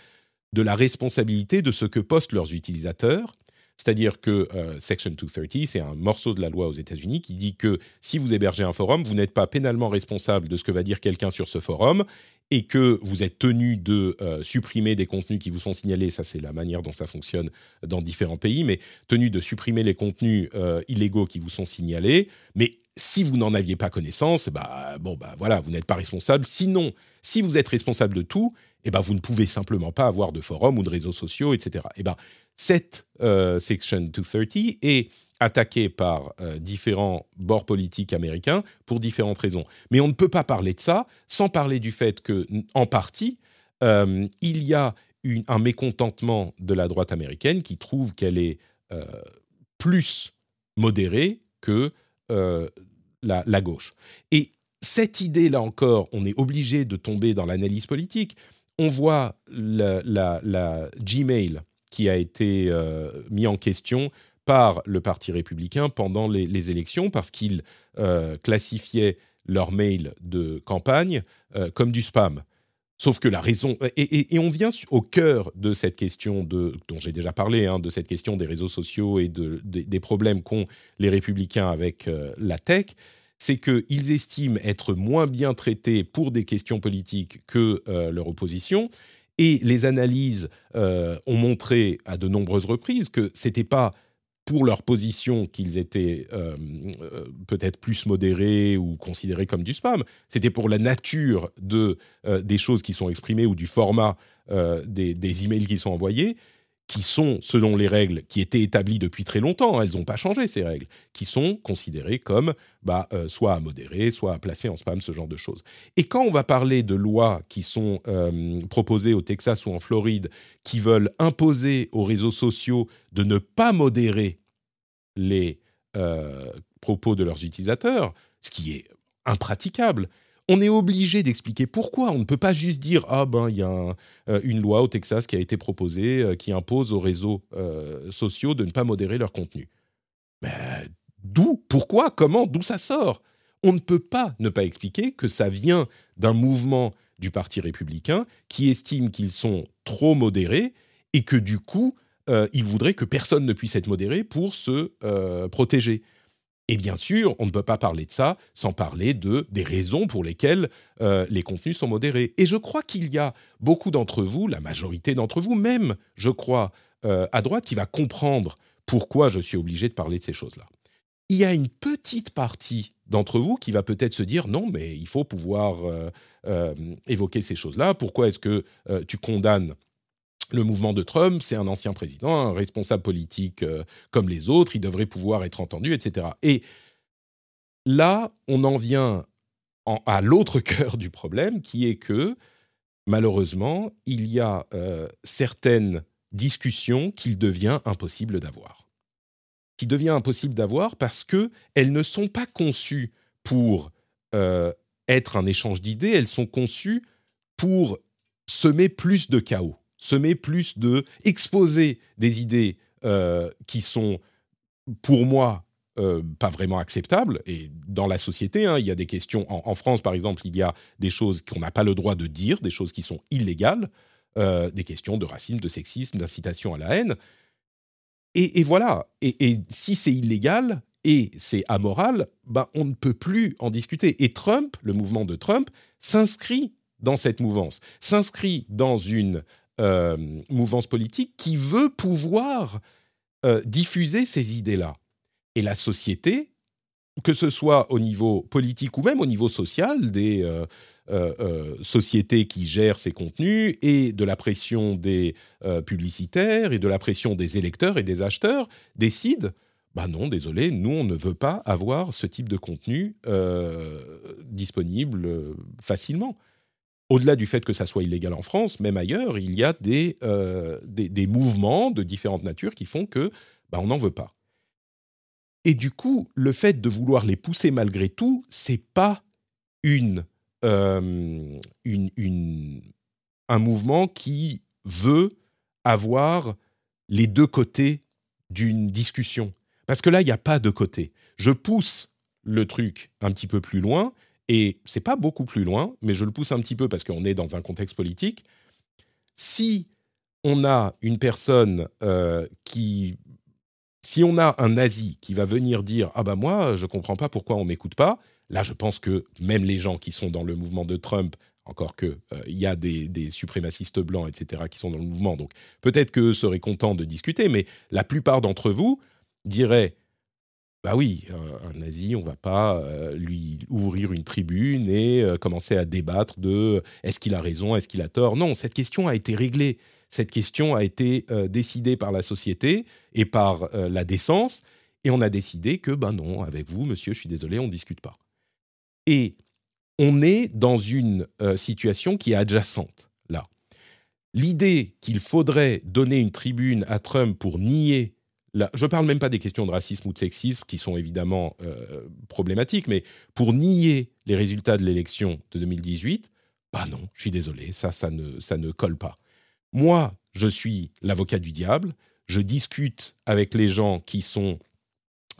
S1: de la responsabilité de ce que postent leurs utilisateurs. C'est-à-dire que euh, Section 230, c'est un morceau de la loi aux États-Unis qui dit que si vous hébergez un forum, vous n'êtes pas pénalement responsable de ce que va dire quelqu'un sur ce forum et que vous êtes tenu de euh, supprimer des contenus qui vous sont signalés, ça c'est la manière dont ça fonctionne dans différents pays, mais tenu de supprimer les contenus illégaux qui vous sont signalés, mais si vous n'en aviez pas connaissance, bah, bon, bah, voilà, vous n'êtes pas responsable. Sinon, si vous êtes responsable de tout, eh ben, vous ne pouvez simplement pas avoir de forum ou de réseaux sociaux, etc. Eh ben, cette euh, Section 230 est attaquée par euh, différents bords politiques américains pour différentes raisons. Mais on ne peut pas parler de ça sans parler du fait que, en partie, euh, il y a un mécontentement de la droite américaine qui trouve qu'elle est plus modérée que la, gauche. Et cette idée-là encore, on est obligé de tomber dans l'analyse politique. On voit la, Gmail qui a été euh, mis en question par le Parti républicain pendant les, élections parce qu'ils euh, classifiaient leur mail de campagne euh, comme du spam. Sauf que la raison et, on vient au cœur de cette question dont j'ai déjà parlé, hein, de cette question des réseaux sociaux et de, des problèmes qu'ont les républicains avec euh, la tech, c'est qu'ils estiment être moins bien traités pour des questions politiques que euh, leur opposition. Et les analyses euh, ont montré à de nombreuses reprises que c'était pas pour leur position qu'ils étaient euh, euh, peut-être plus modérés ou considérés comme du spam. C'était pour la nature de, euh, des choses qui sont exprimées ou du format des, des, emails qui sont envoyés qui sont, selon les règles qui étaient établies depuis très longtemps, hein, elles n'ont pas changé ces règles, qui sont considérées comme bah, soit à modérer, soit à placer en spam, ce genre de choses. Et quand on va parler de lois qui sont proposées au Texas ou en Floride, qui veulent imposer aux réseaux sociaux de ne pas modérer les euh, propos de leurs utilisateurs, ce qui est impraticable, on est obligé d'expliquer pourquoi. On ne peut pas juste dire ah ben il y a euh, une loi au Texas qui a été proposée euh, qui impose aux réseaux sociaux de ne pas modérer leur contenu. Mais d'où? Pourquoi? Comment? D'où ça sort? On ne peut pas ne pas expliquer que ça vient d'un mouvement du Parti républicain qui estime qu'ils sont trop modérés et que du coup, ils voudraient que personne ne puisse être modéré pour se protéger. Et bien sûr, on ne peut pas parler de ça sans parler de des raisons pour lesquelles euh, les contenus sont modérés. Et je crois qu'il y a beaucoup d'entre vous, la majorité d'entre vous, même, je crois, euh, à droite, qui va comprendre pourquoi je suis obligé de parler de ces choses-là. Il y a une petite partie d'entre vous qui va peut-être se dire non, mais il faut pouvoir euh, évoquer ces choses-là. Pourquoi est-ce que tu condamnes le mouvement de Trump, c'est un ancien président, un responsable politique euh, comme les autres, il devrait pouvoir être entendu, etc. Et là, on en vient à l'autre cœur du problème, qui est que, malheureusement, il y a euh, certaines discussions qu'il devient impossible d'avoir. Qui devient impossible d'avoir parce qu'elles ne sont pas conçues pour euh, être un échange d'idées, elles sont conçues pour semer plus de chaos semer plus de exposer des idées euh, qui sont pour moi euh, pas vraiment acceptables. Et dans la société hein, il y a des questions. En, France par exemple il y a des choses qu'on n'a pas le droit de dire des choses qui sont illégales euh, des questions de racisme de sexisme d'incitation à la haine. Et, voilà. Et, si c'est illégal et c'est amoral, ben on ne peut plus en discuter. Et Trump, le mouvement de Trump, s'inscrit dans cette mouvance, s'inscrit dans une euh, mouvance politique qui veut pouvoir euh, diffuser ces idées-là. Et la société, que ce soit au niveau politique ou même au niveau social, des euh, sociétés qui gèrent ces contenus et de la pression des publicitaires et de la pression des électeurs et des acheteurs, décident bah non, désolé, nous, on ne veut pas avoir ce type de contenu disponible facilement au-delà du fait que ça soit illégal en France, même ailleurs, il y a des, euh, mouvements de différentes natures qui font que bah, on n'en veut pas. Et du coup, le fait de vouloir les pousser malgré tout, c'est pas une, euh, un mouvement qui veut avoir les deux côtés d'une discussion. Parce que là, il n'y a pas de côté. Je pousse le truc un petit peu plus loin et c'est pas beaucoup plus loin, mais je le pousse un petit peu parce qu'on est dans un contexte politique. Si on a une personne euh, qui, si on a un nazi qui va venir dire ah bah moi je comprends pas pourquoi on m'écoute pas, là je pense que même les gens qui sont dans le mouvement de Trump, encore que euh, il y a des, des, suprémacistes blancs etc qui sont dans le mouvement, donc peut-être qu'eux seraient contents de discuter, mais la plupart d'entre vous diraient bah oui, un, nazi, on va pas euh, lui ouvrir une tribune et euh, commencer à débattre de est-ce qu'il a raison, est-ce qu'il a tort? Non, cette question a été réglée. Cette question a été euh, décidée par la société et par la décence, et on a décidé que, ben non, avec vous, monsieur, je suis désolé, on ne discute pas. Et on est dans une situation qui est adjacente, là. L'idée qu'il faudrait donner une tribune à Trump pour nier je ne parle même pas des questions de racisme ou de sexisme qui sont évidemment euh, problématiques, mais pour nier les résultats de l'élection de 2018, bah non, je suis désolé, ça, ça ne, ça ne colle pas. Moi, je suis l'avocat du diable, je discute avec les gens qui sont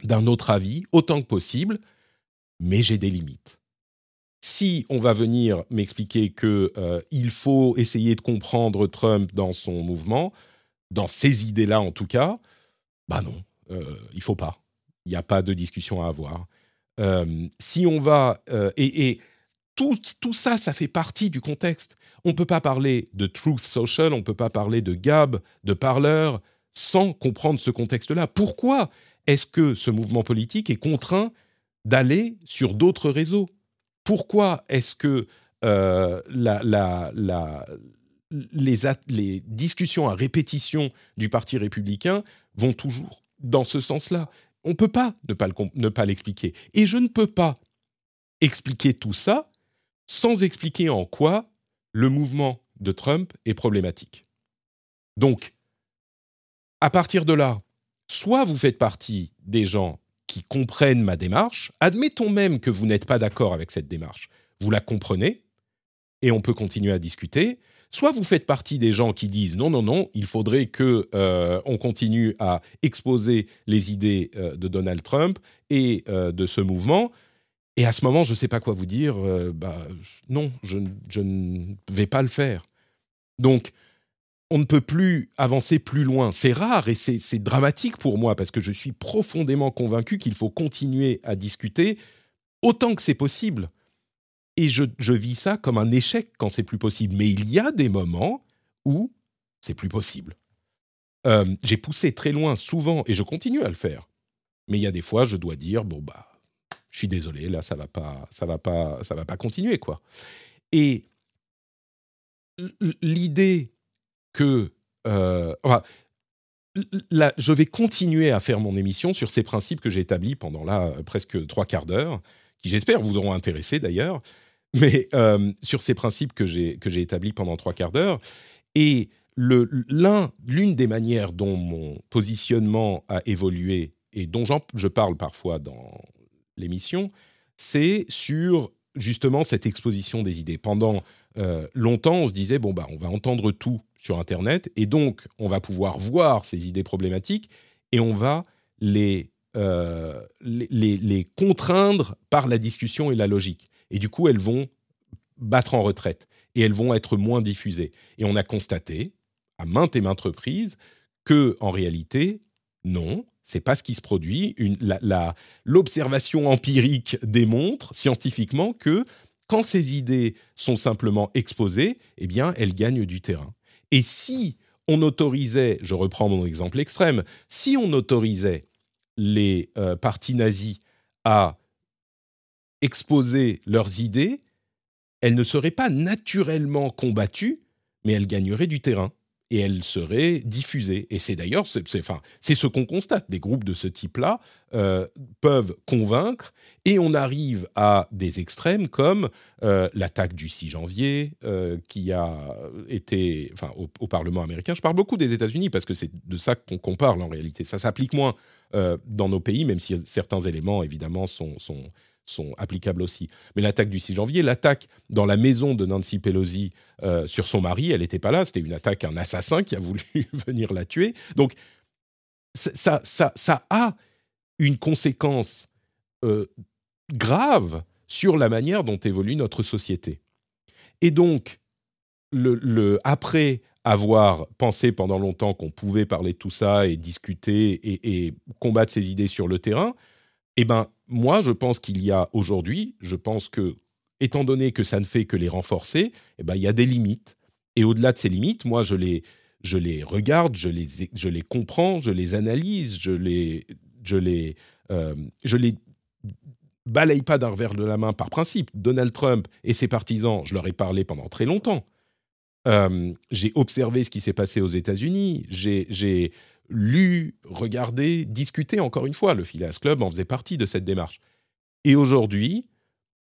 S1: d'un autre avis autant que possible, mais j'ai des limites. Si on va venir m'expliquer que euh, il faut essayer de comprendre Trump dans son mouvement, dans ses idées-là en tout cas, bah non, euh, il faut pas. Il n'y a pas de discussion à avoir. Euh, si on va et, et tout, tout, ça, ça fait partie du contexte. On ne peut pas parler de Truth Social, on ne peut pas parler de Gab, de Parler, sans comprendre ce contexte-là. Pourquoi est-ce que ce mouvement politique est contraint d'aller sur d'autres réseaux? Pourquoi est-ce que euh, les, discussions à répétition du Parti républicain vont toujours dans ce sens-là On ne peut pas ne pas l'expliquer. Et je ne peux pas expliquer tout ça sans expliquer en quoi le mouvement de Trump est problématique. Donc, à partir de là, soit vous faites partie des gens qui comprennent ma démarche, admettons même que vous n'êtes pas d'accord avec cette démarche, vous la comprenez, et on peut continuer à discuter, soit vous faites partie des gens qui disent non, non, non, il faudrait que euh, on continue à exposer les idées euh, de Donald Trump et euh, de ce mouvement, et à ce moment, je ne sais pas quoi vous dire, bah, non, je, je, ne vais pas le faire. Donc, on ne peut plus avancer plus loin. C'est rare et c'est dramatique pour moi parce que je suis profondément convaincu qu'il faut continuer à discuter autant que c'est possible. Et je, vis ça comme un échec quand c'est plus possible. Mais il y a des moments où c'est plus possible. Euh, j'ai poussé très loin souvent et je continue à le faire. Mais il y a des fois, je dois dire bon bah, je suis désolé, là ça va pas, ça va pas, ça va pas continuer quoi. Et l'idée que... Euh, je vais continuer à faire mon émission sur ces principes que j'ai établis pendant là presque trois quarts d'heure, qui j'espère vous auront intéressé d'ailleurs, mais euh, sur ces principes que j'ai établis pendant trois quarts d'heure. Et l'une des manières dont mon positionnement a évolué et dont je parle parfois dans l'émission, c'est sur justement cette exposition des idées. Pendant euh, longtemps, on se disait bon bah on va entendre tout sur Internet et donc on va pouvoir voir ces idées problématiques et on va les, euh, les, contraindre par la discussion et la logique. Et du coup, elles vont battre en retraite et elles vont être moins diffusées. Et on a constaté à maintes et maintes reprises que en réalité, non, c'est pas ce qui se produit. L'observation empirique démontre scientifiquement que quand ces idées sont simplement exposées, eh bien, elles gagnent du terrain. Et si on autorisait, je reprends mon exemple extrême, si on autorisait les euh, partis nazis à exposer leurs idées, elles ne seraient pas naturellement combattues, mais elles gagneraient du terrain et elle serait diffusée. Et c'est d'ailleurs, c'est, ce qu'on constate. Des groupes de ce type-là euh, peuvent convaincre, et on arrive à des extrêmes comme euh, l'attaque du 6 janvier, euh, qui a été, enfin, au, Parlement américain. Je parle beaucoup des États-Unis parce que c'est de ça qu'on, parle en réalité. Ça s'applique moins dans nos pays, même si certains éléments, évidemment, sont sont applicables aussi. Mais l'attaque du 6 janvier, l'attaque dans la maison de Nancy Pelosi euh, sur son mari, elle n'était pas là. C'était une attaque, un assassin qui a voulu venir la tuer. Donc, ça, ça, ça a une conséquence euh, grave sur la manière dont évolue notre société. Et donc, après avoir pensé pendant longtemps qu'on pouvait parler de tout ça et discuter et, et combattre ces idées sur le terrain, eh ben, moi, je pense qu'il y a aujourd'hui, je pense que, étant donné que ça ne fait que les renforcer, eh ben, il y a des limites. Et au-delà de ces limites, moi, je les, je les regarde, je les, je les comprends, je les analyse, je les, je les, euh, je les balaye pas d'un revers de la main par principe. Donald Trump et ses partisans, je leur ai parlé pendant très longtemps. Euh, j'ai observé ce qui s'est passé aux États-Unis. J'ai lu, regardé, discuté, encore une fois. Le Phileas Club en faisait partie de cette démarche. Et aujourd'hui,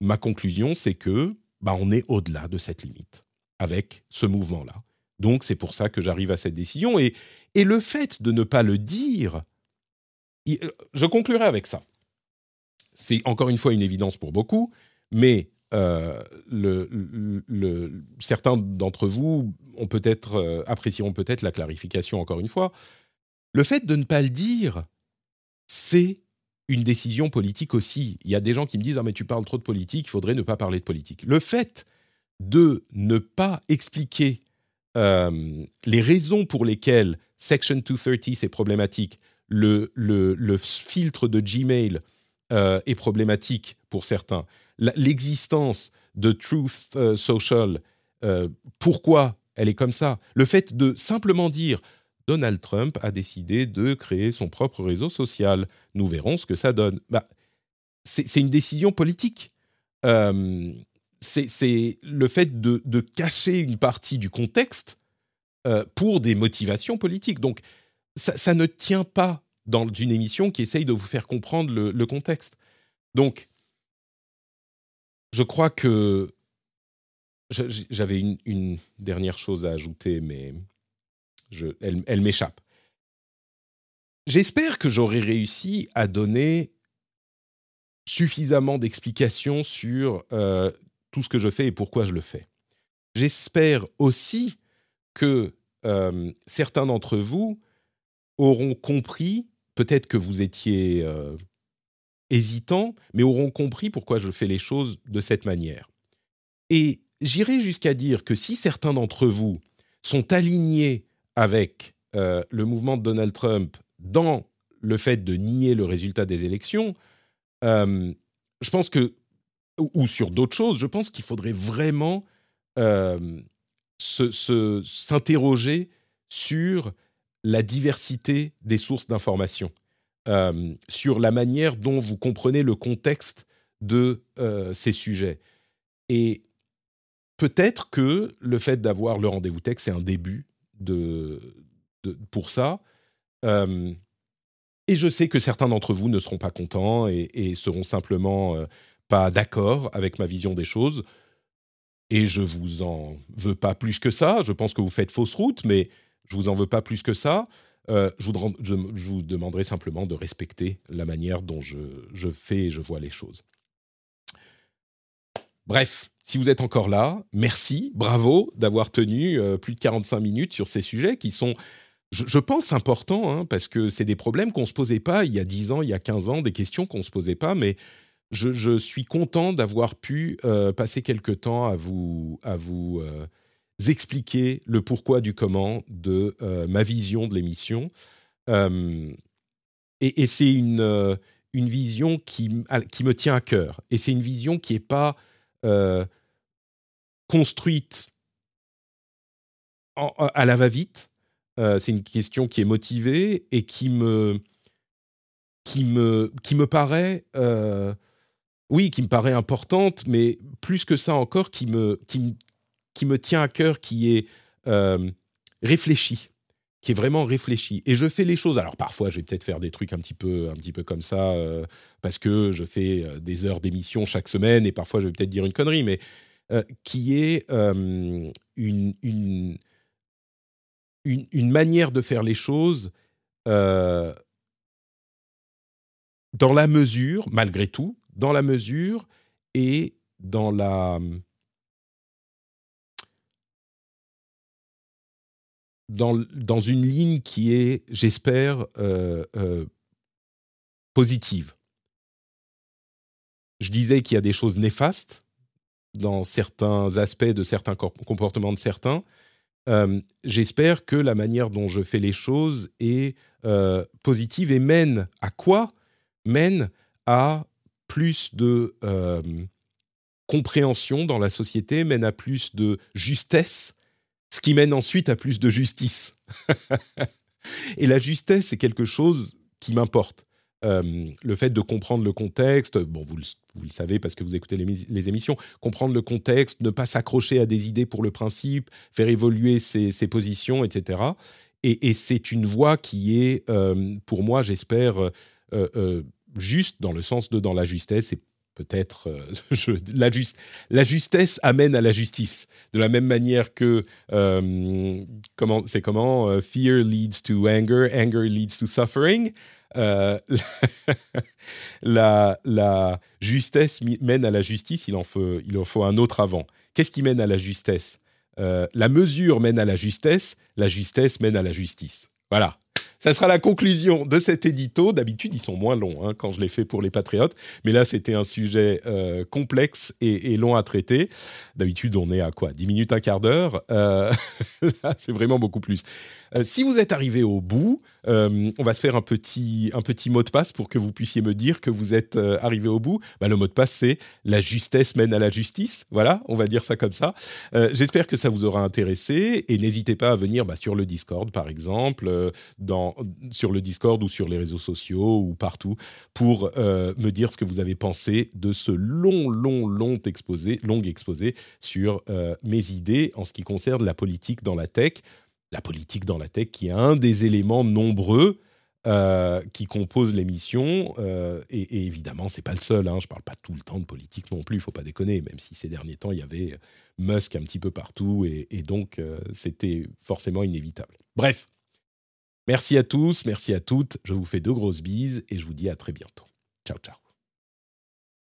S1: ma conclusion, c'est que bah, on est au-delà de cette limite avec ce mouvement-là. Donc, c'est pour ça que j'arrive à cette décision. Et, et le fait de ne pas le dire, je conclurai avec ça. C'est encore une fois une évidence pour beaucoup, mais euh, certains d'entre vous ont peut-être euh, apprécieront peut-être la clarification encore une fois. Le fait de ne pas le dire, c'est une décision politique aussi. Il y a des gens qui me disent ah mais tu parles trop de politique, il faudrait ne pas parler de politique. Le fait de ne pas expliquer euh, les raisons pour lesquelles Section 230 c'est problématique, le, filtre de Gmail euh, est problématique pour certains, l'existence de Truth euh, Social, pourquoi elle est comme ça, le fait de simplement dire Donald Trump a décidé de créer son propre réseau social. Nous verrons ce que ça donne. Bah, c'est une décision politique. Euh, c'est le fait de, cacher une partie du contexte euh, pour des motivations politiques. Donc, ça, ne tient pas dans une émission qui essaye de vous faire comprendre le, contexte. Donc, je crois que j'avais une, une, dernière chose à ajouter, mais elle, m'échappe. J'espère que j'aurai réussi à donner suffisamment d'explications sur euh, tout ce que je fais et pourquoi je le fais. J'espère aussi que euh, certains d'entre vous auront compris, peut-être que vous étiez euh, hésitants, mais auront compris pourquoi je fais les choses de cette manière. Et j'irai jusqu'à dire que si certains d'entre vous sont alignés avec euh, le mouvement de Donald Trump dans le fait de nier le résultat des élections, euh, je pense que, ou, sur d'autres choses, je pense qu'il faudrait vraiment euh, s'interroger sur la diversité des sources d'information, sur la manière dont vous comprenez le contexte de ces sujets. Et peut-être que le fait d'avoir le rendez-vous tech, c'est un début de, pour ça. Euh, et je sais que certains d'entre vous ne seront pas contents et, seront simplement euh, pas d'accord avec ma vision des choses. Et je vous en veux pas plus que ça. Je pense que vous faites fausse route, mais je vous en veux pas plus que ça. Euh, je, vous, demanderai simplement de respecter la manière dont je fais et je vois les choses. Bref, si vous êtes encore là, merci, bravo d'avoir tenu euh, plus de 45 minutes sur ces sujets qui sont, je, pense, importants, hein, parce que c'est des problèmes qu'on ne se posait pas il y a 10 ans, il y a 15 ans, des questions qu'on ne se posait pas, mais je, suis content d'avoir pu euh, passer quelques temps à vous, à vous euh, expliquer le pourquoi du comment de ma vision de l'émission. et, c'est une, une vision qui, qui me tient à cœur. Et c'est une vision qui n'est pas construite à la va-vite. Euh, c'est une question qui est motivée et qui me, qui me, qui me paraît, euh, oui, qui me paraît importante, mais plus que ça encore, qui me, qui, qui me tient à cœur, qui est réfléchie qui est vraiment réfléchi. Et je fais les choses. Alors parfois, je vais peut-être faire des trucs un petit peu, un petit peu comme ça, euh, parce que je fais euh, des heures d'émission chaque semaine, et parfois je vais peut-être dire une connerie, mais euh, qui est une, une, une, manière de faire les choses dans la mesure, malgré tout, dans la mesure et dans la dans, une ligne qui est, j'espère, euh, euh, positive. Je disais qu'il y a des choses néfastes dans certains aspects de certains comportements de certains. Euh, j'espère que la manière dont je fais les choses est positive et mène à quoi? Mène à plus de compréhension dans la société, mène à plus de justesse ce qui mène ensuite à plus de justice. et la justesse, c'est quelque chose qui m'importe. Euh, le fait de comprendre le contexte, bon, vous le, vous le savez parce que vous écoutez les, émissions, comprendre le contexte, ne pas s'accrocher à des idées pour le principe, faire évoluer ses, positions, etc. Et, c'est une voie qui est, euh, pour moi, j'espère, euh, juste dans le sens de dans la justesse et peut-être la, la, justesse amène à la justice. De la même manière que comment c'est comment fear leads to anger, anger leads to suffering. la, la, justesse mène à la justice. Il en faut il en faut un autre avant. Qu'est-ce qui mène à la justesse? La mesure mène à la justesse. La justesse mène à la justice. Voilà. ça sera la conclusion de cet édito. D'habitude, ils sont moins longs hein, quand je les fais pour les patriotes, mais là, c'était un sujet euh, complexe et, long à traiter. D'habitude, on est à quoi? 10 minutes, un quart d'heure? Euh, là, c'est vraiment beaucoup plus. Euh, si vous êtes arrivé au bout, on va se faire un petit, un petit mot de passe pour que vous puissiez me dire que vous êtes arrivé au bout. Bah, le mot de passe, c'est la justesse mène à la justice. Voilà, on va dire ça comme ça. J'espère que ça vous aura intéressé et n'hésitez pas à venir bah, sur le Discord, par exemple, sur le Discord ou sur les réseaux sociaux ou partout pour euh, me dire ce que vous avez pensé de ce long, long, long exposé, long exposé sur euh, mes idées en ce qui concerne la politique dans la tech. La politique dans la tech qui est un des éléments nombreux euh, qui composent l'émission. et, et, évidemment, c'est pas le seul. Hein, je parle pas tout le temps de politique non plus, il faut pas déconner, même si ces derniers temps, il y avait Musk un petit peu partout, et, donc c'était forcément inévitable. Bref, Merci à tous, merci à toutes. Je vous fais de grosses bises et je vous dis à très bientôt. Ciao, ciao.